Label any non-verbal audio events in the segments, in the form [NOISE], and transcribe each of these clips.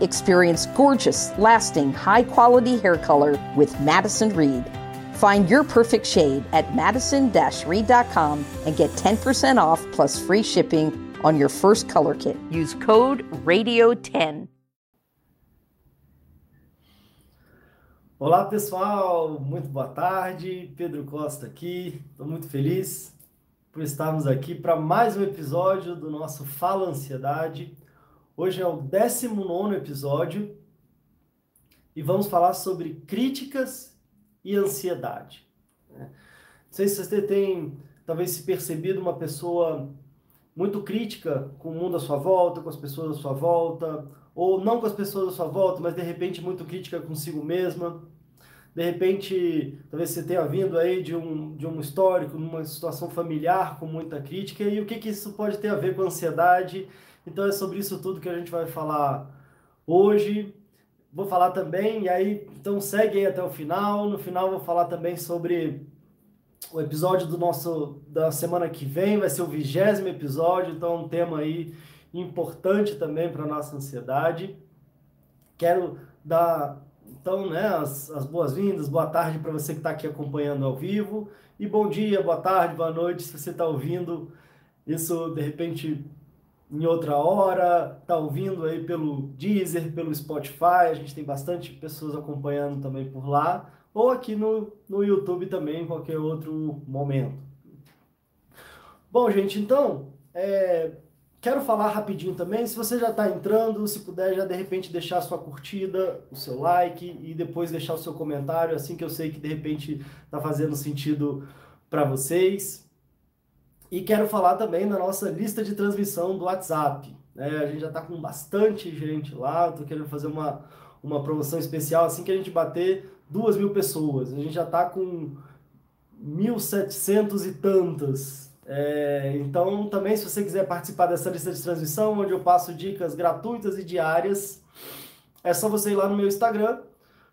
Experience gorgeous, lasting, high-quality hair color with Madison Reed. Find your perfect shade at madison-reed.com and get 10% off plus free shipping on your first color kit. Use code RADIO10. Olá pessoal, muito boa tarde. Pedro Costa aqui. Estou muito feliz por estarmos aqui para mais um episódio do nosso Fala Ansiedade. Hoje é o 19 episódio e vamos falar sobre críticas e ansiedade. Não sei se você tem talvez se percebido uma pessoa muito crítica com o mundo à sua volta, com as pessoas à sua volta, ou não com as pessoas à sua volta, mas de repente muito crítica consigo mesma. De repente, talvez você tenha vindo aí de um, de um histórico, numa situação familiar com muita crítica, e o que, que isso pode ter a ver com ansiedade? Então é sobre isso tudo que a gente vai falar hoje. Vou falar também, e aí, então segue aí até o final. No final vou falar também sobre o episódio do nosso da semana que vem, vai ser o vigésimo episódio, então é um tema aí importante também para nossa ansiedade. Quero dar então, né, as, as boas-vindas, boa tarde para você que está aqui acompanhando ao vivo, e bom dia, boa tarde, boa noite, se você está ouvindo isso de repente em outra hora, está ouvindo aí pelo Deezer, pelo Spotify, a gente tem bastante pessoas acompanhando também por lá, ou aqui no, no YouTube também, em qualquer outro momento. Bom, gente, então, é, Quero falar rapidinho também, se você já está entrando, se puder já de repente deixar a sua curtida, o seu like e depois deixar o seu comentário, assim que eu sei que de repente está fazendo sentido para vocês. E quero falar também da nossa lista de transmissão do WhatsApp. Né? A gente já está com bastante gente lá, estou querendo fazer uma, uma promoção especial assim que a gente bater duas mil pessoas. A gente já está com 1.700 e tantas é, então, também, se você quiser participar dessa lista de transmissão, onde eu passo dicas gratuitas e diárias, é só você ir lá no meu Instagram,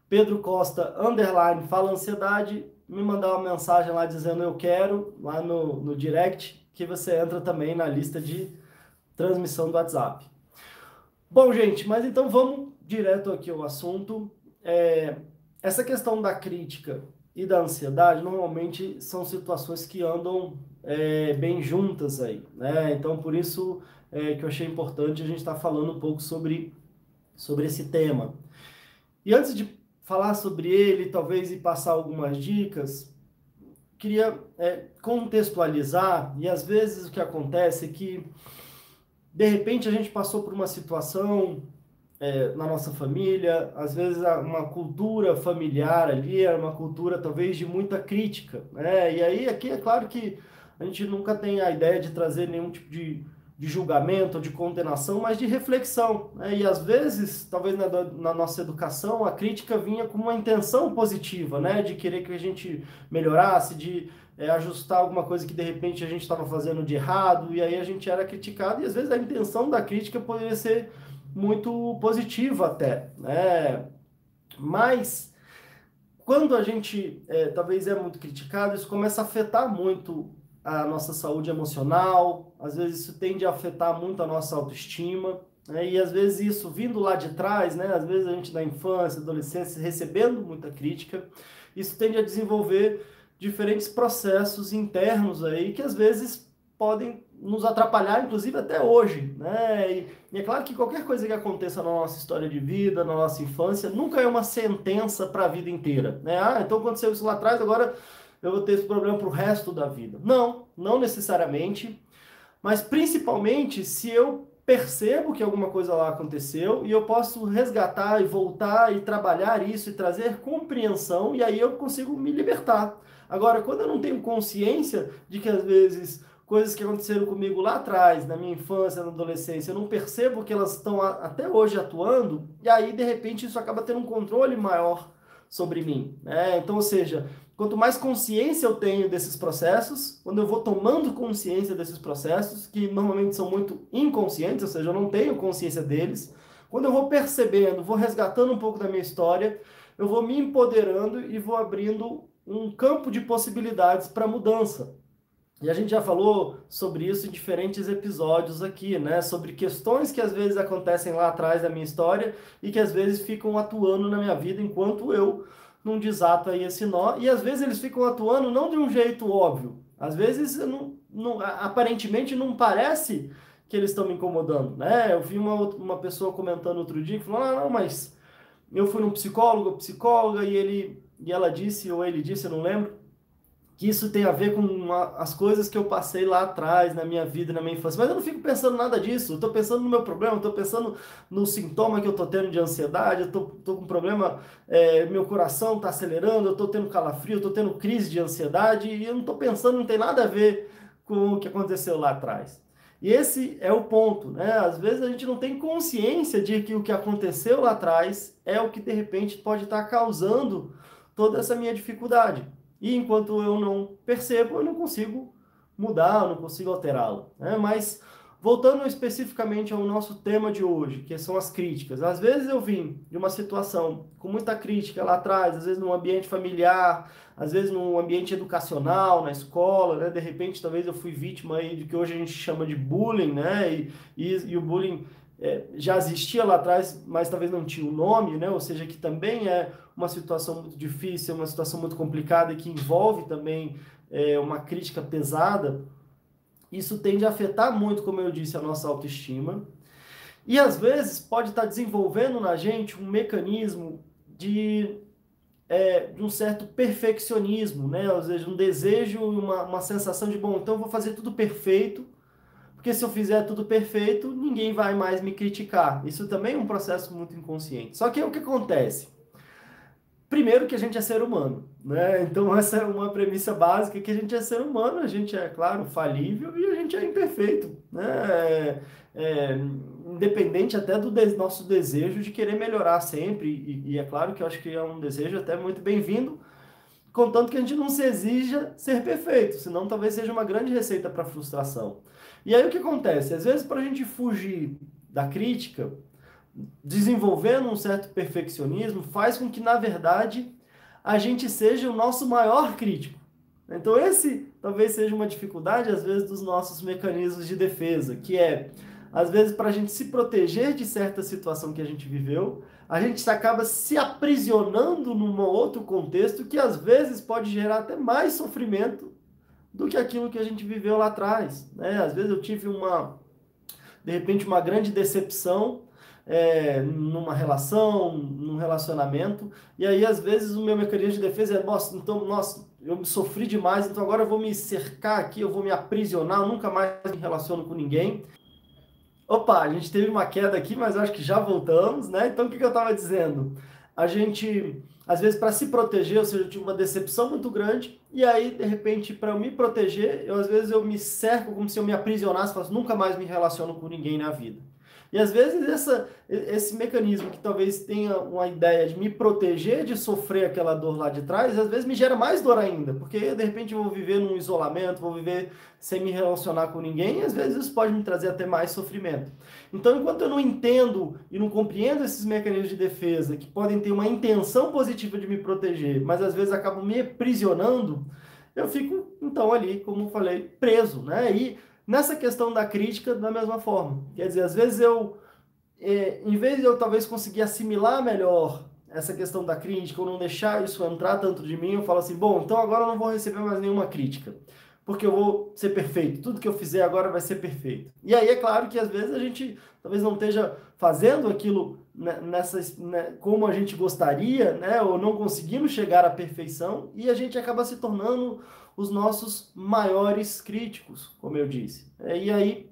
Pedro Costa, underline, fala ansiedade, me mandar uma mensagem lá dizendo eu quero, lá no, no direct, que você entra também na lista de transmissão do WhatsApp. Bom, gente, mas então vamos direto aqui ao assunto. É, essa questão da crítica e da ansiedade normalmente são situações que andam é, bem juntas aí, né? Então por isso é, que eu achei importante a gente estar tá falando um pouco sobre, sobre esse tema. E antes de falar sobre ele, talvez e passar algumas dicas, queria é, contextualizar e às vezes o que acontece é que de repente a gente passou por uma situação é, na nossa família, às vezes uma cultura familiar ali era uma cultura talvez de muita crítica, né? E aí aqui é claro que a gente nunca tem a ideia de trazer nenhum tipo de, de julgamento, de condenação, mas de reflexão, né? E às vezes, talvez na, na nossa educação, a crítica vinha com uma intenção positiva, né? De querer que a gente melhorasse, de é, ajustar alguma coisa que de repente a gente estava fazendo de errado, e aí a gente era criticado, e às vezes a intenção da crítica poderia ser muito positiva até, né? Mas quando a gente é, talvez é muito criticado, isso começa a afetar muito a nossa saúde emocional, às vezes isso tende a afetar muito a nossa autoestima, né? e às vezes isso vindo lá de trás, né? às vezes a gente na infância, adolescência, recebendo muita crítica, isso tende a desenvolver diferentes processos internos aí que às vezes podem nos atrapalhar, inclusive até hoje, né? E, e, é claro que qualquer coisa que aconteça na nossa história de vida, na nossa infância, nunca é uma sentença para a vida inteira, né? Ah, então aconteceu isso lá atrás, agora eu vou ter esse problema para o resto da vida. Não, não necessariamente, mas principalmente se eu percebo que alguma coisa lá aconteceu e eu posso resgatar e voltar e trabalhar isso e trazer compreensão e aí eu consigo me libertar. Agora, quando eu não tenho consciência de que às vezes coisas que aconteceram comigo lá atrás, na minha infância, na adolescência, eu não percebo que elas estão até hoje atuando, e aí de repente isso acaba tendo um controle maior sobre mim. Né? Então, ou seja, quanto mais consciência eu tenho desses processos, quando eu vou tomando consciência desses processos, que normalmente são muito inconscientes, ou seja, eu não tenho consciência deles, quando eu vou percebendo, vou resgatando um pouco da minha história, eu vou me empoderando e vou abrindo um campo de possibilidades para mudança. E a gente já falou sobre isso em diferentes episódios aqui, né? Sobre questões que às vezes acontecem lá atrás da minha história e que às vezes ficam atuando na minha vida enquanto eu não desato aí esse nó. E às vezes eles ficam atuando não de um jeito óbvio. Às vezes não, não, aparentemente não parece que eles estão me incomodando, né? Eu vi uma, uma pessoa comentando outro dia que falou: ah, não, mas eu fui num psicólogo, psicóloga, e ele e ela disse, ou ele disse, eu não lembro, que isso tem a ver com as coisas que eu passei lá atrás, na minha vida, na minha infância. Mas eu não fico pensando nada disso. Eu estou pensando no meu problema, estou pensando no sintoma que eu estou tendo de ansiedade, eu estou com problema, é, meu coração está acelerando, eu estou tendo calafrio, estou tendo crise de ansiedade, e eu não estou pensando, não tem nada a ver com o que aconteceu lá atrás. E esse é o ponto, né? Às vezes a gente não tem consciência de que o que aconteceu lá atrás é o que de repente pode estar causando toda essa minha dificuldade. E enquanto eu não percebo, eu não consigo mudar, eu não consigo alterá-lo. Né? Mas voltando especificamente ao nosso tema de hoje, que são as críticas. Às vezes eu vim de uma situação com muita crítica lá atrás, às vezes num ambiente familiar, às vezes num ambiente educacional, na escola, né? De repente, talvez eu fui vítima aí de que hoje a gente chama de bullying, né? E, e, e o bullying é, já existia lá atrás, mas talvez não tinha o nome, né? Ou seja, que também é uma situação muito difícil, uma situação muito complicada e que envolve também é, uma crítica pesada. Isso tende a afetar muito, como eu disse, a nossa autoestima. E às vezes pode estar desenvolvendo na gente um mecanismo de, é, de um certo perfeccionismo, né? Ou seja, um desejo, uma, uma sensação de, bom, então eu vou fazer tudo perfeito porque se eu fizer tudo perfeito, ninguém vai mais me criticar. Isso também é um processo muito inconsciente. Só que o que acontece? Primeiro que a gente é ser humano, né? Então [LAUGHS] essa é uma premissa básica que a gente é ser humano, a gente é, claro, falível e a gente é imperfeito, né? É, é, independente até do de nosso desejo de querer melhorar sempre, e, e, é claro que eu acho que é um desejo até muito bem-vindo, contanto que a gente não se exija ser perfeito, senão talvez seja uma grande receita para frustração. E aí o que acontece? Às vezes, para a gente fugir da crítica, desenvolvendo um certo perfeccionismo, faz com que, na verdade, a gente seja o nosso maior crítico. Então, esse talvez seja uma dificuldade, às vezes, dos nossos mecanismos de defesa, que é, às vezes, para a gente se proteger de certa situação que a gente viveu, a gente acaba se aprisionando num outro contexto que, às vezes, pode gerar até mais sofrimento do que aquilo que a gente viveu lá atrás. Né? Às vezes eu tive uma, de repente, uma grande decepção é, numa relação, num relacionamento, e aí às vezes o meu mecanismo de defesa é, nossa, então, nossa, eu sofri demais, então agora eu vou me cercar aqui, eu vou me aprisionar, eu nunca mais me relaciono com ninguém. Opa, a gente teve uma queda aqui, mas acho que já voltamos, né? Então o que, que eu estava dizendo? A gente às vezes para se proteger, ou seja, eu tive uma decepção muito grande, e aí, de repente, para eu me proteger, eu às vezes eu me cerco como se eu me aprisionasse, falo, nunca mais me relaciono com ninguém na vida. E às vezes essa, esse mecanismo que talvez tenha uma ideia de me proteger de sofrer aquela dor lá de trás, às vezes me gera mais dor ainda, porque de repente eu vou viver num isolamento, vou viver sem me relacionar com ninguém, e às vezes isso pode me trazer até mais sofrimento. Então, enquanto eu não entendo e não compreendo esses mecanismos de defesa que podem ter uma intenção positiva de me proteger, mas às vezes acabam me aprisionando, eu fico então ali, como falei, preso, né? E Nessa questão da crítica, da mesma forma. Quer dizer, às vezes eu, é, em vez de eu talvez conseguir assimilar melhor essa questão da crítica, ou não deixar isso entrar tanto de mim, eu falo assim, bom, então agora eu não vou receber mais nenhuma crítica, porque eu vou ser perfeito, tudo que eu fizer agora vai ser perfeito. E aí é claro que às vezes a gente talvez não esteja fazendo aquilo nessa, né, como a gente gostaria, né, ou não conseguimos chegar à perfeição, e a gente acaba se tornando os nossos maiores críticos, como eu disse. É, e aí,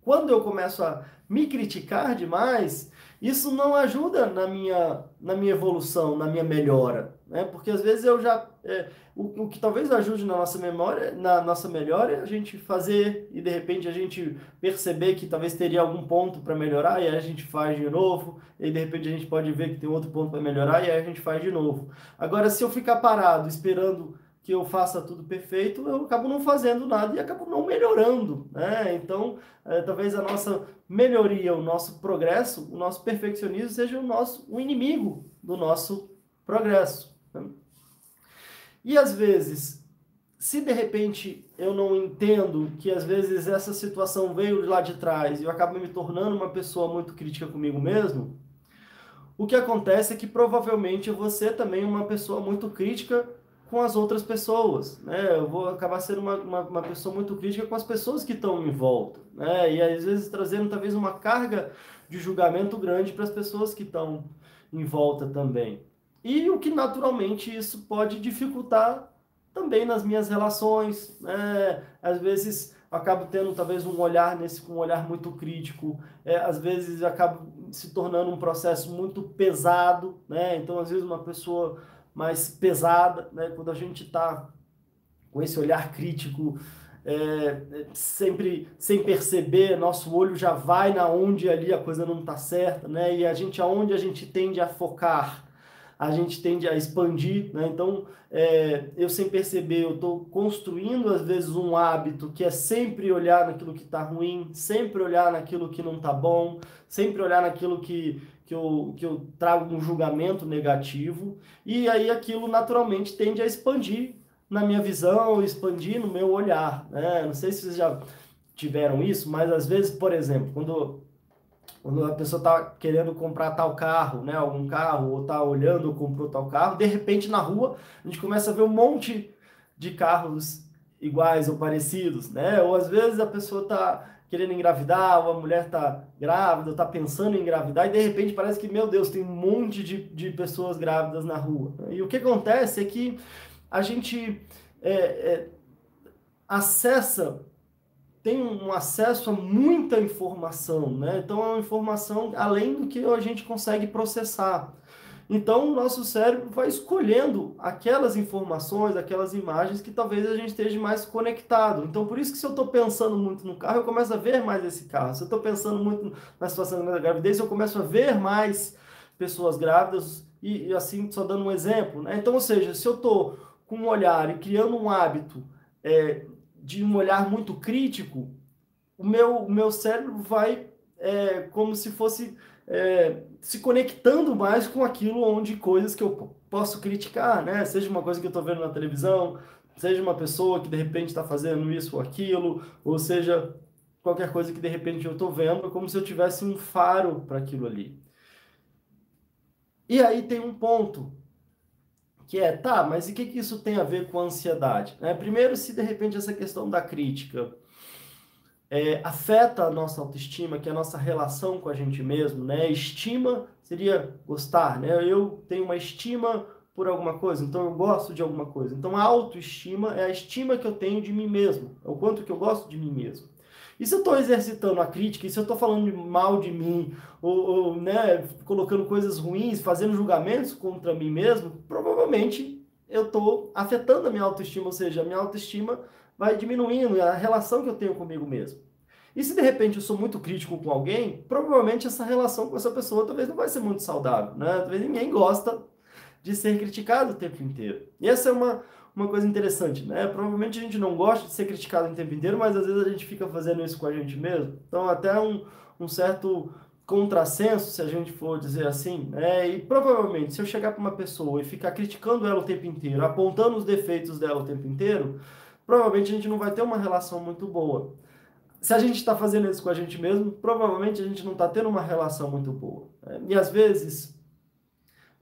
quando eu começo a me criticar demais, isso não ajuda na minha, na minha evolução, na minha melhora, né? Porque às vezes eu já é, o, o que talvez ajude na nossa memória, na nossa melhora, é a gente fazer e de repente a gente perceber que talvez teria algum ponto para melhorar e aí a gente faz de novo, e de repente a gente pode ver que tem outro ponto para melhorar e aí a gente faz de novo. Agora, se eu ficar parado esperando que eu faça tudo perfeito, eu acabo não fazendo nada e acabo não melhorando, né? Então, é, talvez a nossa melhoria, o nosso progresso, o nosso perfeccionismo seja o nosso o inimigo do nosso progresso. Né? E às vezes, se de repente eu não entendo que às vezes essa situação veio de lá de trás e eu acabo me tornando uma pessoa muito crítica comigo mesmo, o que acontece é que provavelmente vou ser também uma pessoa muito crítica com as outras pessoas, né? Eu vou acabar sendo uma, uma, uma, pessoa muito crítica com as pessoas que estão em volta, né? E às vezes trazendo talvez uma carga de julgamento grande para as pessoas que estão em volta também. E o que naturalmente isso pode dificultar também nas minhas relações, né? Às vezes acabo tendo talvez um olhar nesse um olhar muito crítico, é, às vezes acabo se tornando um processo muito pesado, né? Então às vezes uma pessoa mais pesada, né? Quando a gente está com esse olhar crítico, é, sempre sem perceber, nosso olho já vai na onde ali a coisa não está certa, né? E a gente aonde a gente tende a focar, a gente tende a expandir, né? Então, é, eu sem perceber, eu estou construindo às vezes um hábito que é sempre olhar naquilo que está ruim, sempre olhar naquilo que não está bom, sempre olhar naquilo que, que eu, que eu trago um julgamento negativo, e aí aquilo naturalmente tende a expandir na minha visão, expandir no meu olhar. Né? Não sei se vocês já tiveram isso, mas às vezes, por exemplo, quando, quando a pessoa está querendo comprar tal carro, né, algum carro, ou está olhando ou comprou tal carro, de repente na rua a gente começa a ver um monte de carros iguais ou parecidos, né? Ou às vezes a pessoa está querendo engravidar, ou a mulher está grávida, está pensando em engravidar, e de repente parece que, meu Deus, tem um monte de, de pessoas grávidas na rua. E o que acontece é que a gente é, é, acessa, tem um acesso a muita informação, né? Então é uma informação além do que a gente consegue processar. Então, o nosso cérebro vai escolhendo aquelas informações, aquelas imagens que talvez a gente esteja mais conectado. Então, por isso que se eu estou pensando muito no carro, eu começo a ver mais esse carro. Se eu estou pensando muito na situação da gravidez, eu começo a ver mais pessoas grávidas e, e assim, só dando um exemplo. Né? Então, ou seja, se eu estou com um olhar e criando um hábito é, de um olhar muito crítico, o meu, o meu cérebro vai é, como se fosse é, se conectando mais com aquilo onde coisas que eu posso criticar, né? Seja uma coisa que eu estou vendo na televisão, seja uma pessoa que de repente está fazendo isso ou aquilo, ou seja qualquer coisa que de repente eu estou vendo, é como se eu tivesse um faro para aquilo ali. E aí tem um ponto que é, tá, mas e o que, que isso tem a ver com a ansiedade? Né? Primeiro, se de repente essa questão da crítica é, afeta a nossa autoestima, que é a nossa relação com a gente mesmo, né? Estima seria gostar, né? Eu tenho uma estima por alguma coisa, então eu gosto de alguma coisa. Então a autoestima é a estima que eu tenho de mim mesmo, é o quanto que eu gosto de mim mesmo. E se eu estou exercitando a crítica, e se eu estou falando mal de mim, ou, ou né, colocando coisas ruins, fazendo julgamentos contra mim mesmo, provavelmente eu estou afetando a minha autoestima, ou seja, a minha autoestima vai diminuindo a relação que eu tenho comigo mesmo. E se de repente eu sou muito crítico com alguém, provavelmente essa relação com essa pessoa talvez não vai ser muito saudável, né? Talvez ninguém gosta de ser criticado o tempo inteiro. E essa é uma, uma coisa interessante, né? Provavelmente a gente não gosta de ser criticado o tempo inteiro, mas às vezes a gente fica fazendo isso com a gente mesmo. Então até um, um certo contrassenso, se a gente for dizer assim, né? E provavelmente se eu chegar para uma pessoa e ficar criticando ela o tempo inteiro, apontando os defeitos dela o tempo inteiro, provavelmente a gente não vai ter uma relação muito boa. Se a gente está fazendo isso com a gente mesmo, provavelmente a gente não está tendo uma relação muito boa. Né? E às vezes,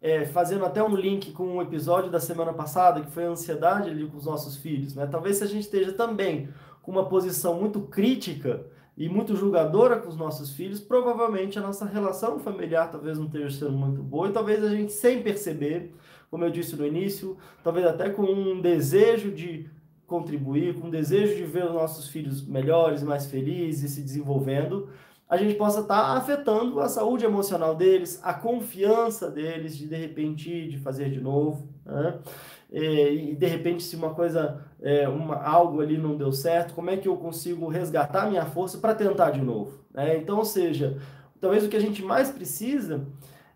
é, fazendo até um link com um episódio da semana passada, que foi a ansiedade ali com os nossos filhos, né? talvez se a gente esteja também com uma posição muito crítica e muito julgadora com os nossos filhos, provavelmente a nossa relação familiar talvez não esteja sendo muito boa e talvez a gente, sem perceber, como eu disse no início, talvez até com um desejo de contribuir, com o desejo de ver os nossos filhos melhores, mais felizes, se desenvolvendo, a gente possa estar tá afetando a saúde emocional deles, a confiança deles de de repente de fazer de novo, né? E, de repente se uma coisa, é, uma, algo ali não deu certo, como é que eu consigo resgatar minha força para tentar de novo? Né? Então, ou seja, talvez o que a gente mais precisa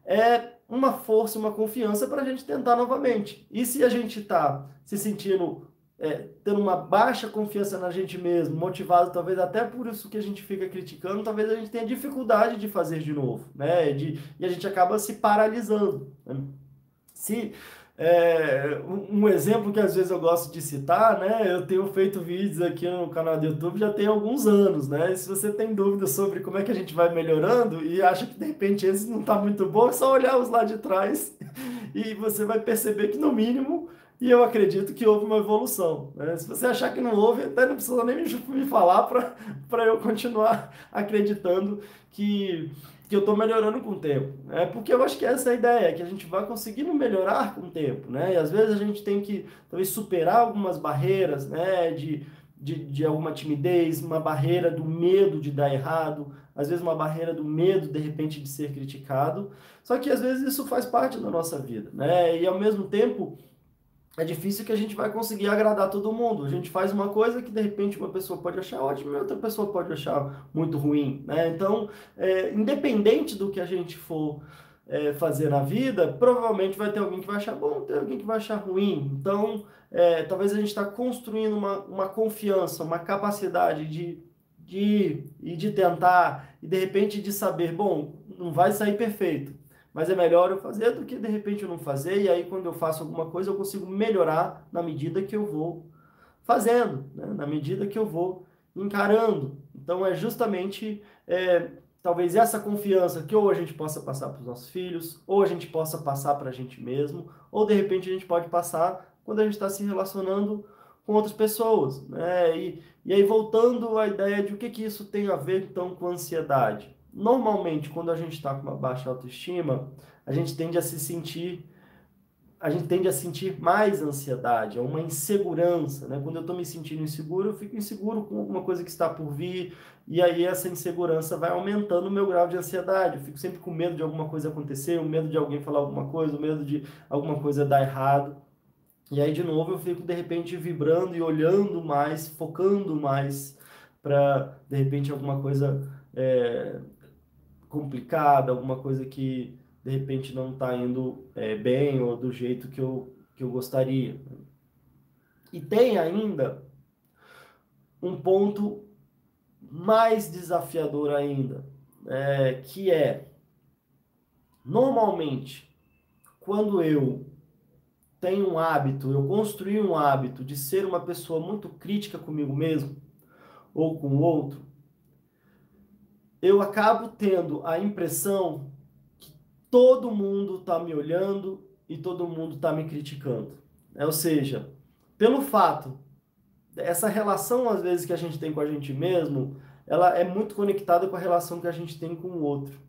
é uma força, uma confiança para a gente tentar novamente. E se a gente está se sentindo é, tendo uma baixa confiança na gente mesmo, motivado talvez até por isso que a gente fica criticando, talvez a gente tenha dificuldade de fazer de novo, né? De, e a gente acaba se paralisando. Né? Se é, um exemplo que às vezes eu gosto de citar, né? Eu tenho feito vídeos aqui no canal do YouTube já tem alguns anos, né? E se você tem dúvidas sobre como é que a gente vai melhorando e acha que de repente esse não está muito bom, é só olhar os lá de trás [LAUGHS] e você vai perceber que no mínimo e eu acredito que houve uma evolução. Né? Se você achar que não houve, até não precisa nem me falar para eu continuar [LAUGHS] acreditando que, que eu estou melhorando com o tempo. Né? Porque eu acho que essa é a ideia, que a gente vai conseguindo melhorar com o tempo. Né? E às vezes a gente tem que talvez superar algumas barreiras né? de, de, de alguma timidez, uma barreira do medo de dar errado, às vezes uma barreira do medo, de repente, de ser criticado. Só que às vezes isso faz parte da nossa vida. Né? E ao mesmo tempo é difícil que a gente vai conseguir agradar todo mundo. A gente faz uma coisa que de repente uma pessoa pode achar ótima e outra pessoa pode achar muito ruim, né? Então, é, independente do que a gente for é, fazer na vida, provavelmente vai ter alguém que vai achar bom, ter alguém que vai achar ruim. Então, é, talvez a gente está construindo uma, uma confiança, uma capacidade de, de e de tentar e de repente de saber, bom, não vai sair perfeito, mas é melhor eu fazer do que de repente eu não fazer, e aí quando eu faço alguma coisa eu consigo melhorar na medida que eu vou fazendo, né? na medida que eu vou encarando. Então é justamente é, talvez essa confiança que ou a gente possa passar para os nossos filhos, ou a gente possa passar para a gente mesmo, ou de repente a gente pode passar quando a gente está se relacionando com outras pessoas. Né? E, e aí voltando à ideia de o que, que isso tem a ver então com ansiedade. Normalmente, quando a gente está com uma baixa autoestima, a gente tende a se sentir a gente tende a sentir mais ansiedade, é uma insegurança, né? Quando eu estou me sentindo inseguro, eu fico inseguro com alguma coisa que está por vir, e aí essa insegurança vai aumentando o meu grau de ansiedade. Eu fico sempre com medo de alguma coisa acontecer, o medo de alguém falar alguma coisa, o medo de alguma coisa dar errado. E aí, de novo, eu fico de repente vibrando e olhando mais, focando mais para de repente alguma coisa é, complicada, alguma coisa que de repente não está indo é, bem ou do jeito que eu, que eu gostaria. E tem ainda um ponto mais desafiador ainda, é, que é normalmente quando eu tenho um hábito, eu construí um hábito de ser uma pessoa muito crítica comigo mesmo ou com o outro, eu acabo tendo a impressão que todo mundo está me olhando e todo mundo está me criticando. É, ou seja, pelo fato, essa relação às vezes que a gente tem com a gente mesmo, ela é muito conectada com a relação que a gente tem com o outro.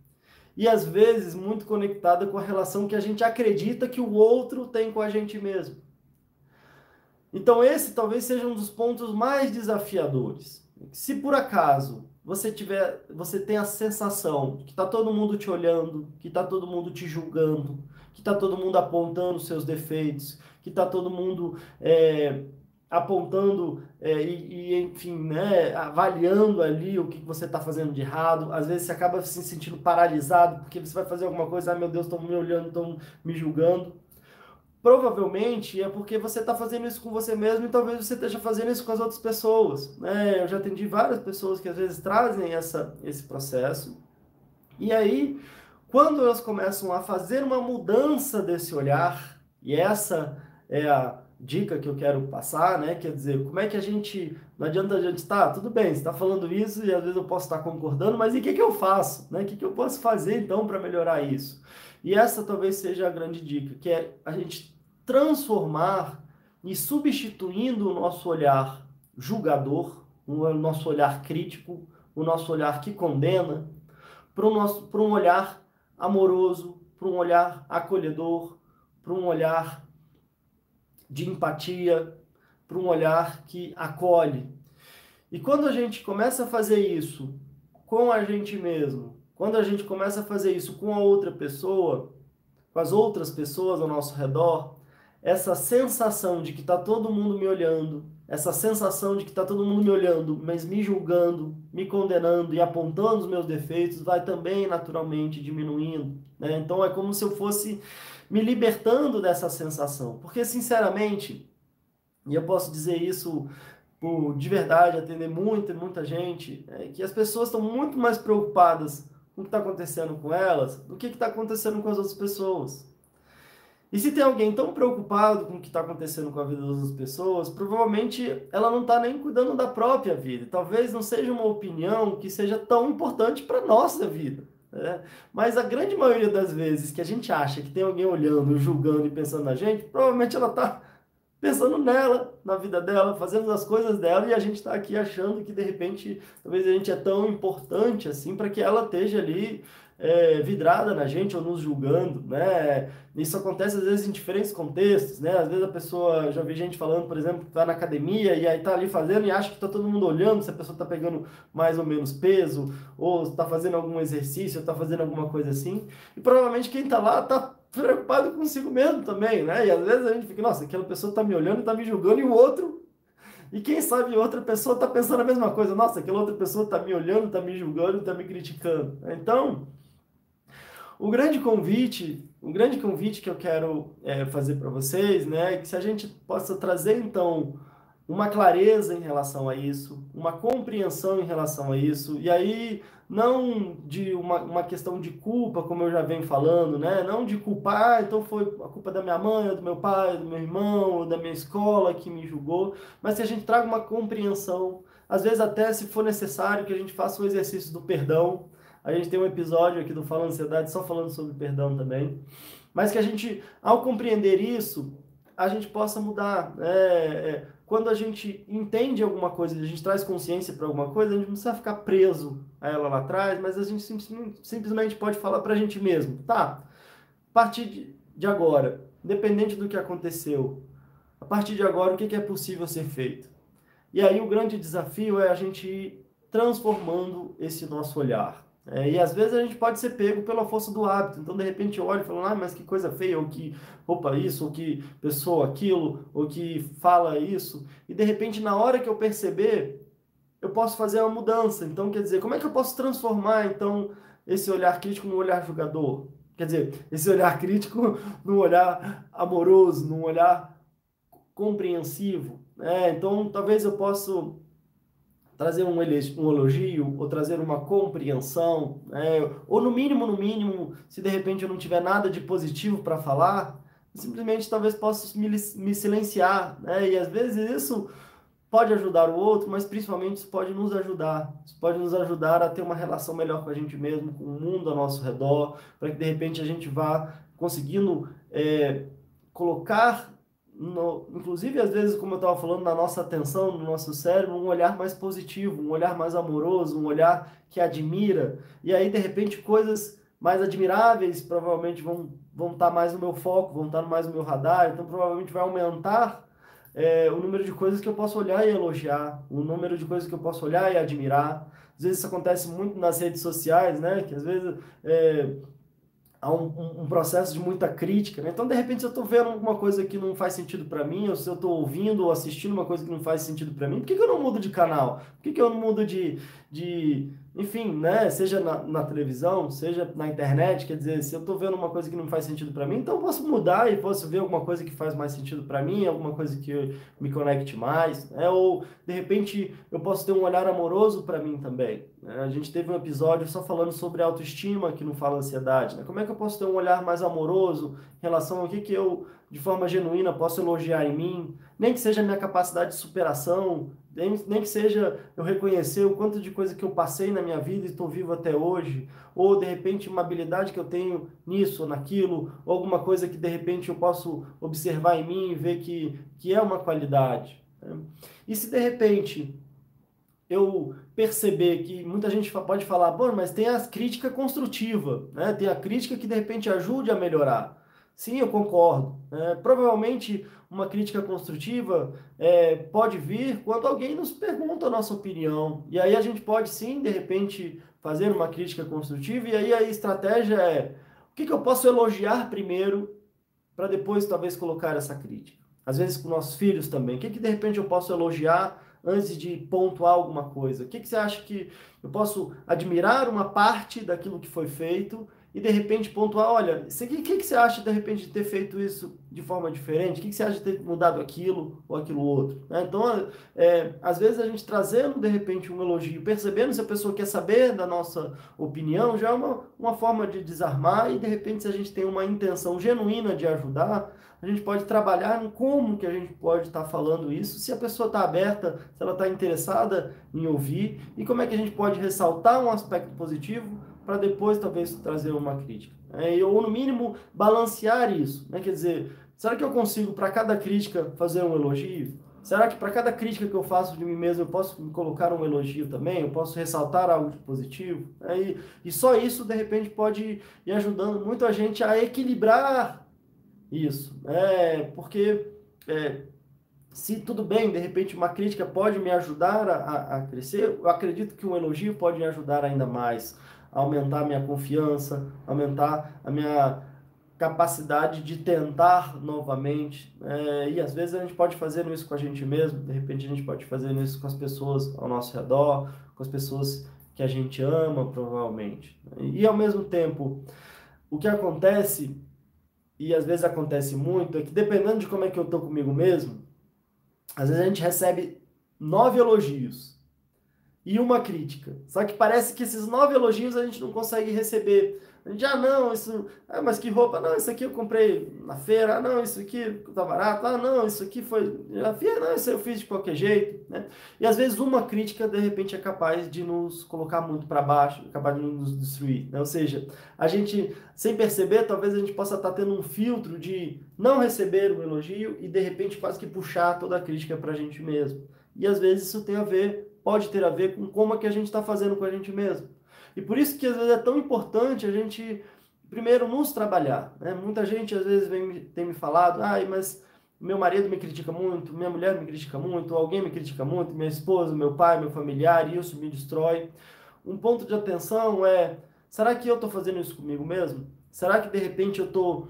E às vezes muito conectada com a relação que a gente acredita que o outro tem com a gente mesmo. Então esse talvez seja um dos pontos mais desafiadores. Se por acaso você tiver, você tem a sensação que está todo mundo te olhando, que está todo mundo te julgando, que está todo mundo apontando seus defeitos, que está todo mundo é, apontando é, e, e, enfim, né, avaliando ali o que você está fazendo de errado. Às vezes você acaba se sentindo paralisado porque você vai fazer alguma coisa, ah, meu Deus, estão me olhando, estão me julgando. Provavelmente é porque você está fazendo isso com você mesmo e talvez você esteja fazendo isso com as outras pessoas. Né? Eu já atendi várias pessoas que às vezes trazem essa, esse processo. E aí, quando elas começam a fazer uma mudança desse olhar, e essa é a dica que eu quero passar, né? Quer dizer, como é que a gente. Não adianta a gente estar, tá, tudo bem, você está falando isso e às vezes eu posso estar concordando, mas e o que, que eu faço? Né? O que, que eu posso fazer então para melhorar isso? E essa talvez seja a grande dica, que é a gente transformar e substituindo o nosso olhar julgador, o nosso olhar crítico, o nosso olhar que condena, para um olhar amoroso, para um olhar acolhedor, para um olhar de empatia, para um olhar que acolhe. E quando a gente começa a fazer isso com a gente mesmo, quando a gente começa a fazer isso com a outra pessoa, com as outras pessoas ao nosso redor, essa sensação de que está todo mundo me olhando, essa sensação de que está todo mundo me olhando, mas me julgando, me condenando e apontando os meus defeitos, vai também naturalmente diminuindo. Né? Então é como se eu fosse me libertando dessa sensação. Porque, sinceramente, e eu posso dizer isso por de verdade atender muita, muita gente, é que as pessoas estão muito mais preocupadas com o que está acontecendo com elas do que está acontecendo com as outras pessoas. E se tem alguém tão preocupado com o que está acontecendo com a vida das outras pessoas, provavelmente ela não está nem cuidando da própria vida. Talvez não seja uma opinião que seja tão importante para a nossa vida. Né? Mas a grande maioria das vezes que a gente acha que tem alguém olhando, julgando e pensando na gente, provavelmente ela está pensando nela, na vida dela, fazendo as coisas dela e a gente está aqui achando que de repente talvez a gente é tão importante assim para que ela esteja ali é, vidrada na gente ou nos julgando, né? Isso acontece às vezes em diferentes contextos, né? Às vezes a pessoa, já vi gente falando, por exemplo, que tá na academia e aí tá ali fazendo e acha que tá todo mundo olhando se a pessoa tá pegando mais ou menos peso, ou tá fazendo algum exercício, ou tá fazendo alguma coisa assim. E provavelmente quem tá lá tá preocupado consigo mesmo também, né? E às vezes a gente fica, nossa, aquela pessoa tá me olhando, tá me julgando, e o outro e quem sabe outra pessoa está pensando a mesma coisa. Nossa, aquela outra pessoa está me olhando, está me julgando, está me criticando. Então, o grande convite, o grande convite que eu quero é, fazer para vocês, né, é que se a gente possa trazer então uma clareza em relação a isso, uma compreensão em relação a isso, e aí não de uma, uma questão de culpa, como eu já venho falando, né? Não de culpar, ah, então foi a culpa da minha mãe, do meu pai, do meu irmão, ou da minha escola que me julgou, mas que a gente traga uma compreensão, às vezes até se for necessário que a gente faça o exercício do perdão, a gente tem um episódio aqui do Fala Ansiedade só falando sobre perdão também. Mas que a gente, ao compreender isso, a gente possa mudar. É, é, quando a gente entende alguma coisa, a gente traz consciência para alguma coisa, a gente não precisa ficar preso a ela lá atrás, mas a gente simplesmente pode falar para a gente mesmo, tá? A partir de, de agora, independente do que aconteceu, a partir de agora, o que, que é possível ser feito? E aí o grande desafio é a gente ir transformando esse nosso olhar. É, e às vezes a gente pode ser pego pela força do hábito. Então, de repente, eu olho e falo, ah, mas que coisa feia, ou que roupa isso, ou que pessoa aquilo, ou que fala isso. E de repente, na hora que eu perceber, eu posso fazer uma mudança. Então, quer dizer, como é que eu posso transformar, então, esse olhar crítico num olhar julgador? Quer dizer, esse olhar crítico [LAUGHS] num olhar amoroso, num olhar compreensivo. É, então, talvez eu possa trazer um, elogio ou trazer uma compreensão, né? ou no mínimo, no mínimo, se de repente eu não tiver nada de positivo para falar, simplesmente talvez possa me, me silenciar, né? E às vezes isso pode ajudar o outro, mas principalmente isso pode nos ajudar. Isso pode nos ajudar a ter uma relação melhor com a gente mesmo, com o mundo ao nosso redor, para que de repente a gente vá conseguindo é, colocar no, inclusive às vezes, como eu estava falando, na nossa atenção, no nosso cérebro, um olhar mais positivo, um olhar mais amoroso, um olhar que admira. E aí, de repente, coisas mais admiráveis provavelmente vão vão estar tá mais no meu foco, vão estar tá mais no meu radar. Então, provavelmente vai aumentar é, o número de coisas que eu posso olhar e elogiar, o número de coisas que eu posso olhar e admirar. Às vezes isso acontece muito nas redes sociais, né? Que às vezes é, há um, um, processo de muita crítica. Né? Então, de repente, se eu estou vendo alguma coisa que não faz sentido para mim, ou se eu estou ouvindo ou assistindo uma coisa que não faz sentido para mim, por que, que eu não mudo de canal? Por que, que eu não mudo de, de, enfim, né, seja na, na, televisão, seja na internet, quer dizer, se eu estou vendo uma coisa que não faz sentido para mim, então eu posso mudar e posso ver alguma coisa que faz mais sentido para mim, alguma coisa que me conecte mais, né, ou de repente eu posso ter um olhar amoroso para mim também. Né? A gente teve um episódio só falando sobre autoestima que não fala ansiedade, né? Como é que eu posso ter um olhar mais amoroso em relação ao que, que eu, de forma genuína, posso elogiar em mim, nem que seja a minha capacidade de superação, nem, nem que seja eu reconhecer o quanto de coisa que eu passei na minha vida e estou vivo até hoje, ou de repente uma habilidade que eu tenho nisso ou naquilo, ou alguma coisa que de repente eu posso observar em mim e ver que, que é uma qualidade. Né? E se de repente eu perceber que muita gente pode falar, bom, mas tem a crítica construtiva, né? tem a crítica que de repente ajude a melhorar. Sim, eu concordo. É, provavelmente uma crítica construtiva é, pode vir quando alguém nos pergunta a nossa opinião. E aí a gente pode sim, de repente, fazer uma crítica construtiva, e aí a estratégia é o que, que eu posso elogiar primeiro para depois talvez colocar essa crítica. Às vezes com nossos filhos também. O que, que de repente eu posso elogiar antes de pontuar alguma coisa? O que, que você acha que eu posso admirar uma parte daquilo que foi feito e de repente pontuar, olha, o que, que, que você acha de repente de ter feito isso de forma diferente? O que, que você acha de ter mudado aquilo ou aquilo outro? Né? Então, é, às vezes a gente trazendo de repente um elogio, percebendo se a pessoa quer saber da nossa opinião, já é uma, uma forma de desarmar e de repente se a gente tem uma intenção genuína de ajudar, a gente pode trabalhar em como que a gente pode estar tá falando isso, se a pessoa está aberta, se ela está interessada em ouvir e como é que a gente pode ressaltar um aspecto positivo para depois talvez trazer uma crítica. É, ou no mínimo balancear isso. Né? Quer dizer, será que eu consigo para cada crítica fazer um elogio? Será que para cada crítica que eu faço de mim mesmo eu posso colocar um elogio também? Eu posso ressaltar algo de positivo? É, e, e só isso de repente pode ir ajudando muito a gente a equilibrar isso. É, porque é, se tudo bem, de repente uma crítica pode me ajudar a, a crescer, eu acredito que um elogio pode me ajudar ainda mais aumentar a minha confiança, aumentar a minha capacidade de tentar novamente. É, e às vezes a gente pode fazer isso com a gente mesmo, de repente a gente pode fazer isso com as pessoas ao nosso redor, com as pessoas que a gente ama, provavelmente. E ao mesmo tempo, o que acontece, e às vezes acontece muito, é que dependendo de como é que eu estou comigo mesmo, às vezes a gente recebe nove elogios e uma crítica. Só que parece que esses nove elogios a gente não consegue receber. A gente, ah, não, isso. Ah, mas que roupa? Não, isso aqui eu comprei na feira. Ah, não, isso aqui tá barato. Ah, não, isso aqui foi. Na feira, não, isso eu fiz de qualquer jeito. Né? E às vezes uma crítica, de repente, é capaz de nos colocar muito para baixo, capaz de nos destruir. Né? Ou seja, a gente, sem perceber, talvez a gente possa estar tá tendo um filtro de não receber um elogio e, de repente, quase que puxar toda a crítica para a gente mesmo. E às vezes isso tem a ver pode ter a ver com como é que a gente está fazendo com a gente mesmo. E por isso que às vezes é tão importante a gente, primeiro, nos trabalhar. Né? Muita gente às vezes vem, tem me falado, ai, mas meu marido me critica muito, minha mulher me critica muito, alguém me critica muito, minha esposa, meu pai, meu familiar, e isso me destrói. Um ponto de atenção é, será que eu estou fazendo isso comigo mesmo? Será que de repente eu estou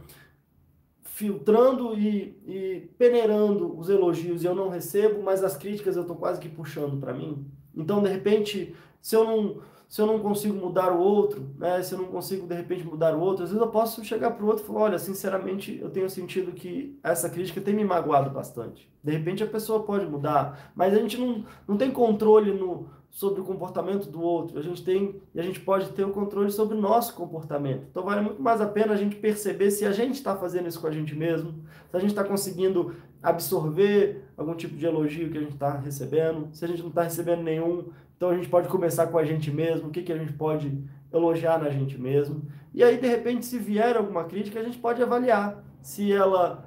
filtrando e, e, peneirando os elogios e eu não recebo, mas as críticas eu estou quase que puxando para mim. Então, de repente, se eu não se eu não consigo mudar o outro, né, se eu não consigo de repente mudar o outro, às vezes eu posso chegar para o outro e falar, olha, sinceramente, eu tenho sentido que essa crítica tem me magoado bastante. De repente a pessoa pode mudar, mas a gente não, não tem controle no, sobre o comportamento do outro. A gente tem e a gente pode ter o controle sobre o nosso comportamento. Então vale muito mais a pena a gente perceber se a gente está fazendo isso com a gente mesmo, se a gente está conseguindo absorver algum tipo de elogio que a gente está recebendo, se a gente não está recebendo nenhum, então a gente pode começar com a gente mesmo, o que, que a gente pode elogiar na gente mesmo. E aí, de repente, se vier alguma crítica, a gente pode avaliar se ela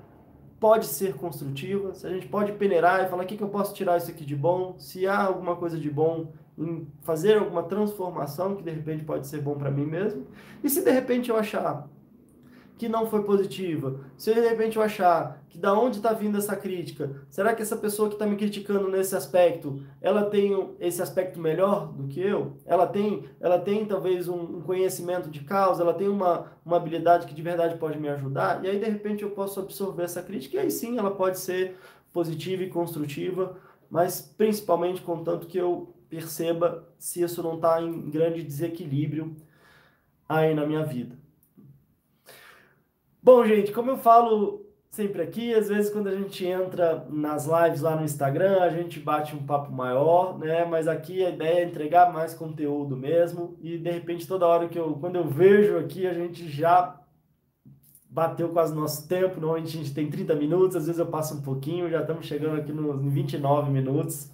pode ser construtiva, se a gente pode peneirar e falar o que, que eu posso tirar isso aqui de bom, se há alguma coisa de bom em fazer alguma transformação que de repente pode ser bom para mim mesmo, e se de repente eu achar que não foi positiva, se de repente eu achar que da onde está vindo essa crítica, será que essa pessoa que está me criticando nesse aspecto, ela tem esse aspecto melhor do que eu? Ela tem, ela tem talvez um, um conhecimento de causa, ela tem uma, uma habilidade que de verdade pode me ajudar, e aí de repente eu posso absorver essa crítica, e aí sim ela pode ser positiva e construtiva, mas principalmente contanto que eu perceba se isso não está em grande desequilíbrio aí na minha vida. Bom, gente, como eu falo sempre aqui, às vezes quando a gente entra nas lives lá no Instagram, a gente bate um papo maior, né? Mas aqui a ideia é entregar mais conteúdo mesmo. E de repente, toda hora que eu, quando eu vejo aqui, a gente já bateu quase nosso tempo. Normalmente a gente tem 30 minutos, às vezes eu passo um pouquinho, já estamos chegando aqui nos 29 minutos.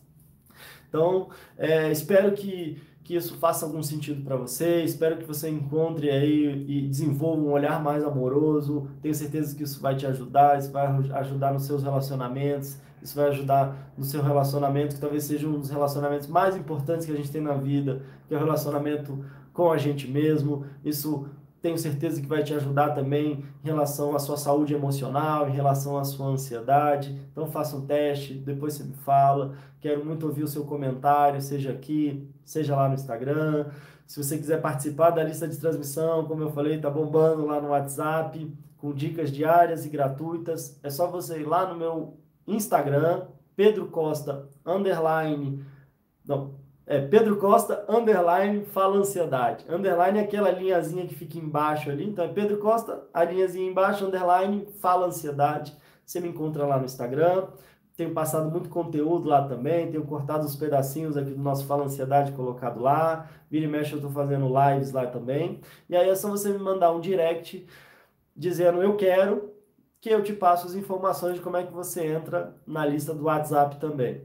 Então, é, espero que que isso faça algum sentido para você. Espero que você encontre aí e desenvolva um olhar mais amoroso. Tenho certeza que isso vai te ajudar, isso vai ajudar nos seus relacionamentos, isso vai ajudar no seu relacionamento, que talvez seja um dos relacionamentos mais importantes que a gente tem na vida, que é o relacionamento com a gente mesmo. Isso tenho certeza que vai te ajudar também em relação à sua saúde emocional, em relação à sua ansiedade. Então faça um teste, depois você me fala. Quero muito ouvir o seu comentário, seja aqui, seja lá no Instagram, Se você quiser participar da lista de transmissão, como eu falei, tá bombando lá no WhatsApp, com dicas diárias e gratuitas. É só você ir lá no meu Instagram, Pedro Costa, underline, não, é Pedro Costa, underline, fala ansiedade. Underline é aquela linhazinha que fica embaixo ali. Então é Pedro Costa, a linhazinha embaixo, underline, fala ansiedade. Você me encontra lá no Instagram. Tenho passado muito conteúdo lá também, tenho cortado os pedacinhos aqui do nosso Fala Ansiedade colocado lá. Vira e mexe, eu estou fazendo lives lá também. E aí é só você me mandar um direct dizendo eu quero, que eu te passo as informações de como é que você entra na lista do WhatsApp também.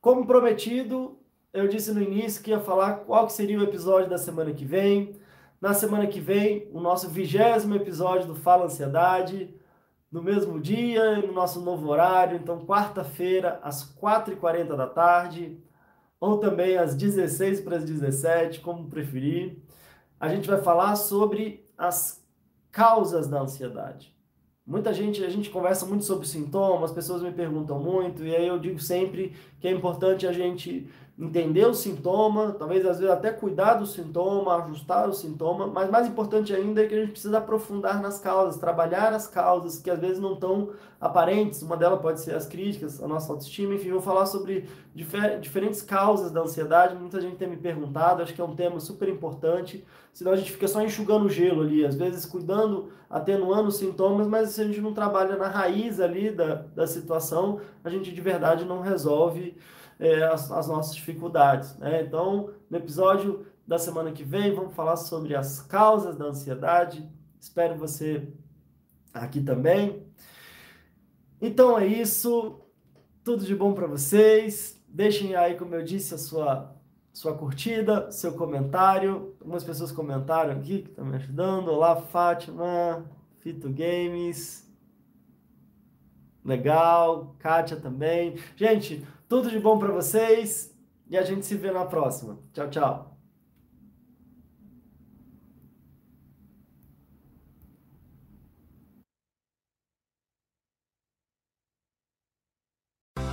Como prometido, eu disse no início que ia falar qual que seria o episódio da semana que vem. Na semana que vem, o nosso vigésimo episódio do Fala Ansiedade no mesmo dia, no nosso novo horário. Então, quarta-feira, às 4h40 da tarde, ou também às 16 para as 17, como preferir. A gente vai falar sobre as causas da ansiedade. Muita gente, a gente conversa muito sobre sintomas, as pessoas me perguntam muito, e aí eu digo sempre que é importante a gente entender o sintoma, talvez às vezes até cuidar do sintoma, ajustar o sintoma, mas mais importante ainda é que a gente precisa aprofundar nas causas, trabalhar as causas que às vezes não estão aparentes. Uma delas pode ser as críticas, a nossa autoestima, enfim, vou falar sobre difer diferentes causas da ansiedade. Muita gente tem me perguntado, acho que é um tema super importante, senão a gente fica só enxugando o gelo ali, às vezes cuidando, atenuando os sintomas, mas se a gente não trabalha na raiz ali da, da situação, a gente de verdade não resolve é, as, as, nossas dificuldades. Né? Então, no episódio da semana que vem, vamos falar sobre as causas da ansiedade. Espero você aqui também. Então é isso. Tudo de bom para vocês. Deixem aí, como eu disse, a sua, sua curtida, seu comentário. Algumas pessoas comentaram aqui que estão me ajudando. Olá, Fátima, Fito Games. Legal, Kátia também. Gente, tudo de bom para vocês e a gente se vê na próxima. Tchau, tchau.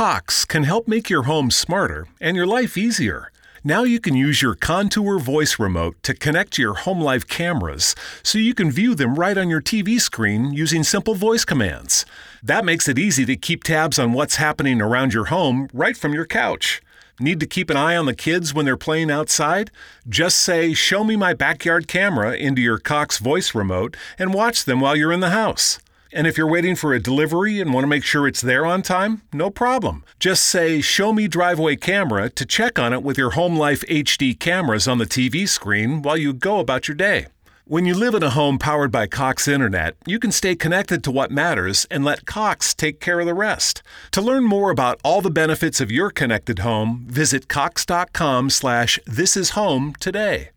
Cox can help make your home smarter and your life easier. Now you can use your Contour voice remote to connect to your home life cameras so you can view them right on your TV screen using simple voice commands. That makes it easy to keep tabs on what's happening around your home right from your couch. Need to keep an eye on the kids when they're playing outside? Just say, Show me my backyard camera into your Cox voice remote and watch them while you're in the house. And if you're waiting for a delivery and want to make sure it's there on time, no problem. Just say, Show me driveway camera to check on it with your Home Life HD cameras on the TV screen while you go about your day. When you live in a home powered by Cox Internet, you can stay connected to what matters and let Cox take care of the rest. To learn more about all the benefits of your connected home, visit cox.com slash this is home today.